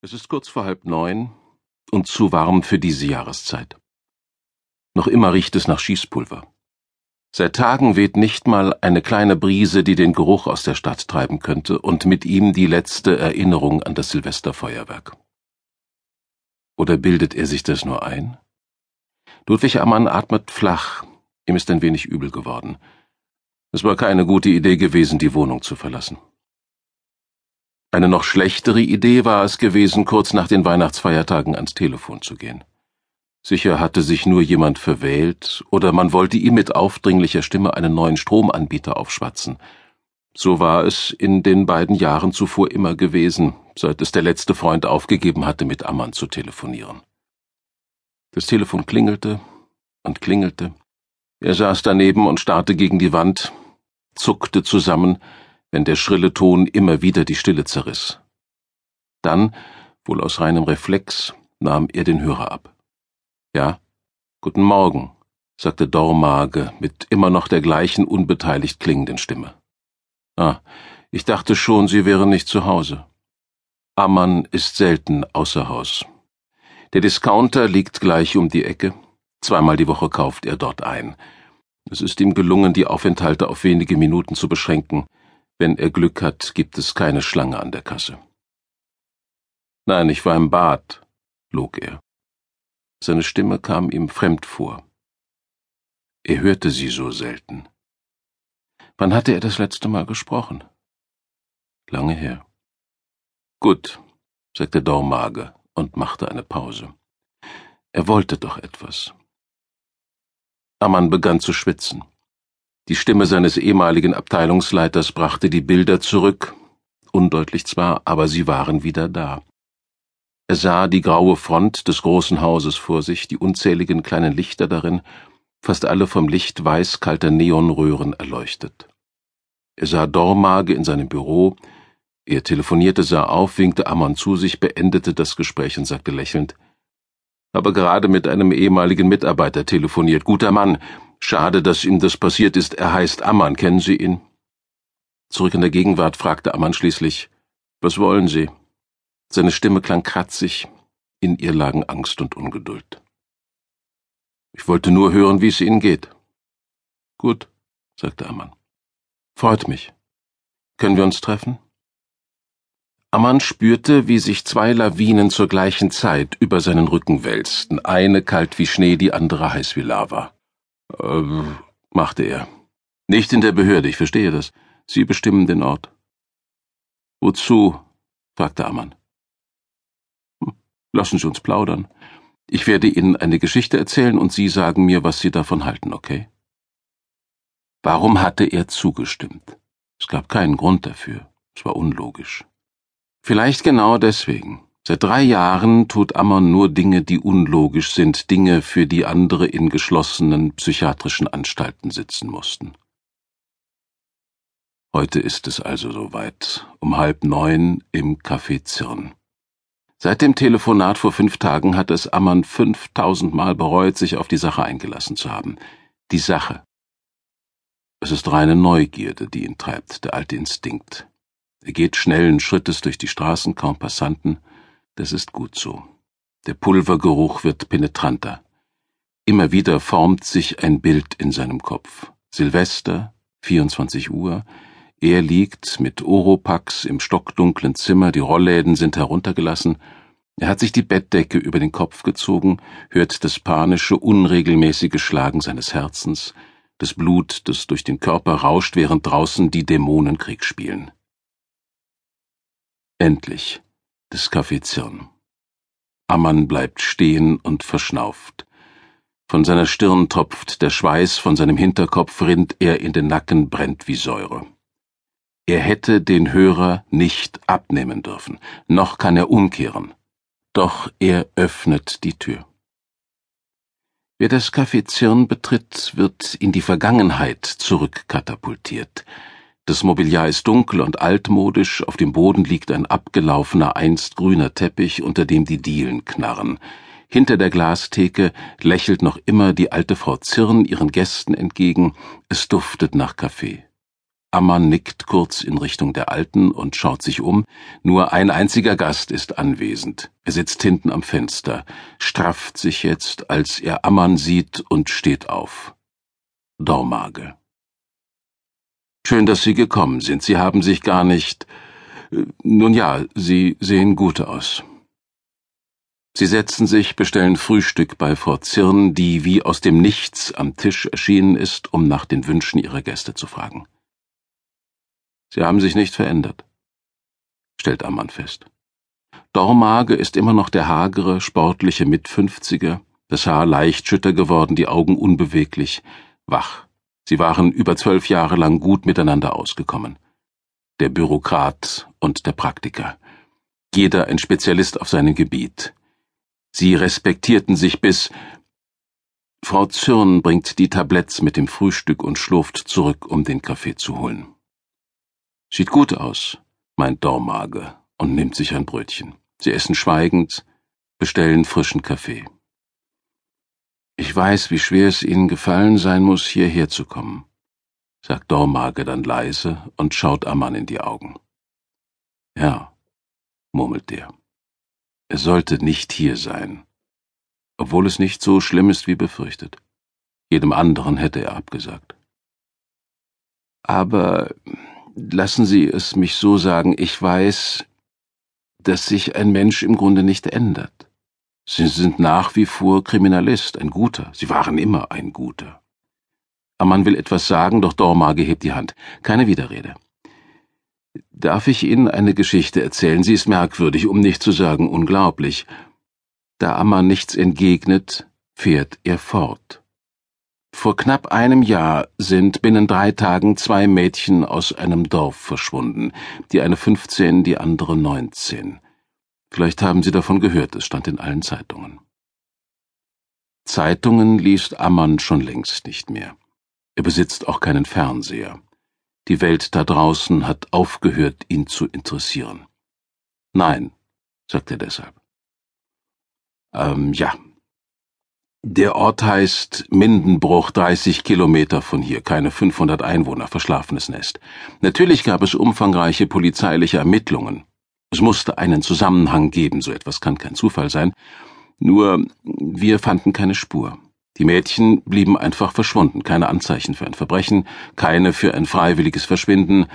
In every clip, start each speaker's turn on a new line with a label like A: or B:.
A: Es ist kurz vor halb neun und zu warm für diese Jahreszeit. Noch immer riecht es nach Schießpulver. Seit Tagen weht nicht mal eine kleine Brise, die den Geruch aus der Stadt treiben könnte, und mit ihm die letzte Erinnerung an das Silvesterfeuerwerk. Oder bildet er sich das nur ein? Ludwig Ammann atmet flach, ihm ist ein wenig übel geworden. Es war keine gute Idee gewesen, die Wohnung zu verlassen. Eine noch schlechtere Idee war es gewesen, kurz nach den Weihnachtsfeiertagen ans Telefon zu gehen. Sicher hatte sich nur jemand verwählt, oder man wollte ihm mit aufdringlicher Stimme einen neuen Stromanbieter aufschwatzen. So war es in den beiden Jahren zuvor immer gewesen, seit es der letzte Freund aufgegeben hatte, mit Ammann zu telefonieren. Das Telefon klingelte und klingelte. Er saß daneben und starrte gegen die Wand, zuckte zusammen, wenn der schrille Ton immer wieder die Stille zerriss. Dann, wohl aus reinem Reflex, nahm er den Hörer ab. Ja, guten Morgen, sagte Dormage mit immer noch der gleichen unbeteiligt klingenden Stimme. Ah, ich dachte schon, Sie wären nicht zu Hause. Ammann ist selten außer Haus. Der Discounter liegt gleich um die Ecke. Zweimal die Woche kauft er dort ein. Es ist ihm gelungen, die Aufenthalte auf wenige Minuten zu beschränken. Wenn er Glück hat, gibt es keine Schlange an der Kasse. Nein, ich war im Bad, log er. Seine Stimme kam ihm fremd vor. Er hörte sie so selten. Wann hatte er das letzte Mal gesprochen? Lange her. Gut, sagte Dormage und machte eine Pause. Er wollte doch etwas. Ammann begann zu schwitzen. Die Stimme seines ehemaligen Abteilungsleiters brachte die Bilder zurück, undeutlich zwar, aber sie waren wieder da. Er sah die graue Front des großen Hauses vor sich, die unzähligen kleinen Lichter darin, fast alle vom Licht weiß kalter Neonröhren erleuchtet. Er sah Dormage in seinem Büro, er telefonierte, sah auf, winkte Ammann zu sich, beendete das Gespräch und sagte lächelnd, aber gerade mit einem ehemaligen Mitarbeiter telefoniert. Guter Mann, Schade, dass ihm das passiert ist. Er heißt Ammann. Kennen Sie ihn? Zurück in der Gegenwart fragte Ammann schließlich, was wollen Sie? Seine Stimme klang kratzig, in ihr lagen Angst und Ungeduld. Ich wollte nur hören, wie es Ihnen geht. Gut, sagte Ammann. Freut mich. Können wir uns treffen? Ammann spürte, wie sich zwei Lawinen zur gleichen Zeit über seinen Rücken wälzten, eine kalt wie Schnee, die andere heiß wie Lava. Äh, machte er. Nicht in der Behörde, ich verstehe das. Sie bestimmen den Ort. Wozu? fragte Ammann. Hm, lassen Sie uns plaudern. Ich werde Ihnen eine Geschichte erzählen und Sie sagen mir, was Sie davon halten, okay? Warum hatte er zugestimmt? Es gab keinen Grund dafür. Es war unlogisch. Vielleicht genau deswegen. Seit drei Jahren tut Ammon nur Dinge, die unlogisch sind, Dinge, für die andere in geschlossenen psychiatrischen Anstalten sitzen mussten. Heute ist es also soweit, um halb neun im Café Zirn. Seit dem Telefonat vor fünf Tagen hat es Ammann fünftausendmal bereut, sich auf die Sache eingelassen zu haben. Die Sache. Es ist reine Neugierde, die ihn treibt, der alte Instinkt. Er geht schnellen Schrittes durch die Straßen, kaum Passanten, das ist gut so. Der Pulvergeruch wird penetranter. Immer wieder formt sich ein Bild in seinem Kopf. Silvester, 24 Uhr, er liegt mit Oropax im stockdunklen Zimmer, die Rollläden sind heruntergelassen, er hat sich die Bettdecke über den Kopf gezogen, hört das panische, unregelmäßige Schlagen seines Herzens, das Blut, das durch den Körper rauscht, während draußen die Dämonen Krieg spielen. Endlich des Café. Ammann bleibt stehen und verschnauft. Von seiner Stirn tropft der Schweiß, von seinem Hinterkopf rinnt er in den Nacken, brennt wie Säure. Er hätte den Hörer nicht abnehmen dürfen, noch kann er umkehren. Doch er öffnet die Tür. Wer das Café betritt, wird in die Vergangenheit zurückkatapultiert. Das Mobiliar ist dunkel und altmodisch, auf dem Boden liegt ein abgelaufener, einst grüner Teppich, unter dem die Dielen knarren. Hinter der Glastheke lächelt noch immer die alte Frau Zirn ihren Gästen entgegen, es duftet nach Kaffee. Ammann nickt kurz in Richtung der Alten und schaut sich um. Nur ein einziger Gast ist anwesend. Er sitzt hinten am Fenster, strafft sich jetzt, als er Ammann sieht und steht auf. Dormage. Schön, dass Sie gekommen sind. Sie haben sich gar nicht. Äh, nun ja, Sie sehen gut aus. Sie setzen sich, bestellen Frühstück bei Frau Zirn, die wie aus dem Nichts am Tisch erschienen ist, um nach den Wünschen ihrer Gäste zu fragen. Sie haben sich nicht verändert, stellt Ammann fest. Dormage ist immer noch der hagere, sportliche Mitfünfziger, das Haar leicht schütter geworden, die Augen unbeweglich, wach. Sie waren über zwölf Jahre lang gut miteinander ausgekommen. Der Bürokrat und der Praktiker. Jeder ein Spezialist auf seinem Gebiet. Sie respektierten sich bis Frau Zürn bringt die Tabletts mit dem Frühstück und schlurft zurück, um den Kaffee zu holen. Sieht gut aus, meint Dormage und nimmt sich ein Brötchen. Sie essen schweigend, bestellen frischen Kaffee. Ich weiß, wie schwer es Ihnen gefallen sein muss, hierher zu kommen, sagt Dormage dann leise und schaut Ammann in die Augen. Ja, murmelt der. Er sollte nicht hier sein, obwohl es nicht so schlimm ist wie befürchtet. Jedem anderen hätte er abgesagt. Aber Lassen Sie es mich so sagen, ich weiß, dass sich ein Mensch im Grunde nicht ändert. Sie sind nach wie vor Kriminalist, ein Guter. Sie waren immer ein Guter. Ammann will etwas sagen, doch Dormage hebt die Hand. Keine Widerrede. Darf ich Ihnen eine Geschichte erzählen? Sie ist merkwürdig, um nicht zu sagen unglaublich. Da Ammann nichts entgegnet, fährt er fort. Vor knapp einem Jahr sind binnen drei Tagen zwei Mädchen aus einem Dorf verschwunden, die eine 15, die andere 19. Vielleicht haben Sie davon gehört, es stand in allen Zeitungen. Zeitungen liest Ammann schon längst nicht mehr. Er besitzt auch keinen Fernseher. Die Welt da draußen hat aufgehört, ihn zu interessieren. Nein, sagt er deshalb. Ähm, ja, der Ort heißt Mindenbruch, 30 Kilometer von hier, keine 500 Einwohner, verschlafenes Nest. Natürlich gab es umfangreiche polizeiliche Ermittlungen. Es musste einen Zusammenhang geben, so etwas kann kein Zufall sein. Nur wir fanden keine Spur. Die Mädchen blieben einfach verschwunden, keine Anzeichen für ein Verbrechen, keine für ein freiwilliges Verschwinden,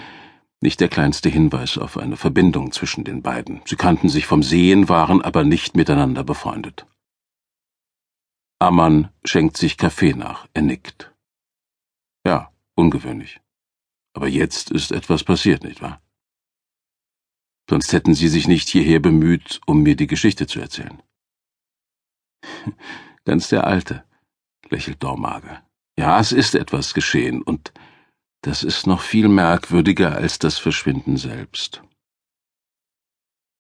A: nicht der kleinste Hinweis auf eine Verbindung zwischen den beiden. Sie kannten sich vom Sehen, waren aber nicht miteinander befreundet. Ammann schenkt sich Kaffee nach, er nickt. Ja, ungewöhnlich. Aber jetzt ist etwas passiert, nicht wahr? Sonst hätten Sie sich nicht hierher bemüht, um mir die Geschichte zu erzählen. Ganz der Alte, lächelt Dormage. Ja, es ist etwas geschehen, und das ist noch viel merkwürdiger als das Verschwinden selbst.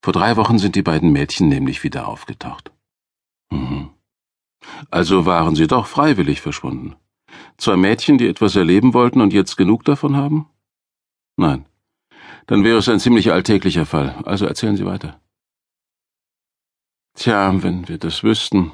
A: Vor drei Wochen sind die beiden Mädchen nämlich wieder aufgetaucht. Mhm. Also waren sie doch freiwillig verschwunden. Zwei Mädchen, die etwas erleben wollten und jetzt genug davon haben? Nein. Dann wäre es ein ziemlich alltäglicher Fall. Also erzählen Sie weiter. Tja, wenn wir das wüssten.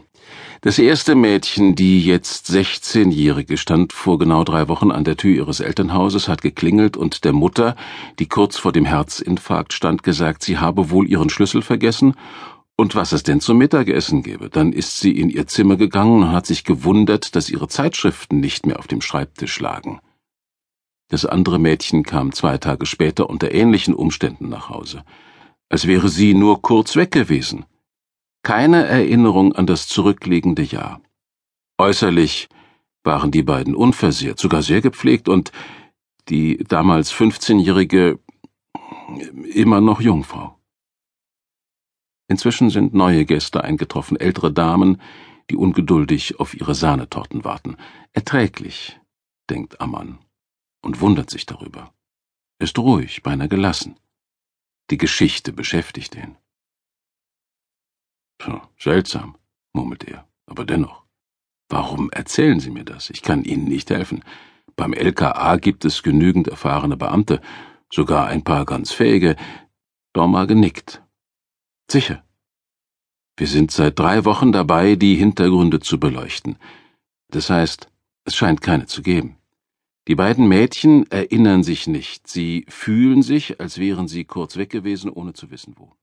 A: Das erste Mädchen, die jetzt 16-Jährige, stand vor genau drei Wochen an der Tür ihres Elternhauses, hat geklingelt und der Mutter, die kurz vor dem Herzinfarkt stand, gesagt, sie habe wohl ihren Schlüssel vergessen und was es denn zum Mittagessen gäbe. Dann ist sie in ihr Zimmer gegangen und hat sich gewundert, dass ihre Zeitschriften nicht mehr auf dem Schreibtisch lagen. Das andere Mädchen kam zwei Tage später unter ähnlichen Umständen nach Hause, als wäre sie nur kurz weg gewesen. Keine Erinnerung an das zurückliegende Jahr. Äußerlich waren die beiden unversehrt, sogar sehr gepflegt und die damals 15-jährige immer noch Jungfrau. Inzwischen sind neue Gäste eingetroffen, ältere Damen, die ungeduldig auf ihre Sahnetorten warten. Erträglich, denkt Ammann und wundert sich darüber. Ist ruhig, beinahe gelassen. Die Geschichte beschäftigt ihn. Puh, seltsam, murmelt er, aber dennoch. Warum erzählen Sie mir das? Ich kann Ihnen nicht helfen. Beim LKA gibt es genügend erfahrene Beamte, sogar ein paar ganz fähige. Dorma genickt. Sicher. Wir sind seit drei Wochen dabei, die Hintergründe zu beleuchten. Das heißt, es scheint keine zu geben. Die beiden Mädchen erinnern sich nicht, sie fühlen sich, als wären sie kurz weg gewesen, ohne zu wissen wo.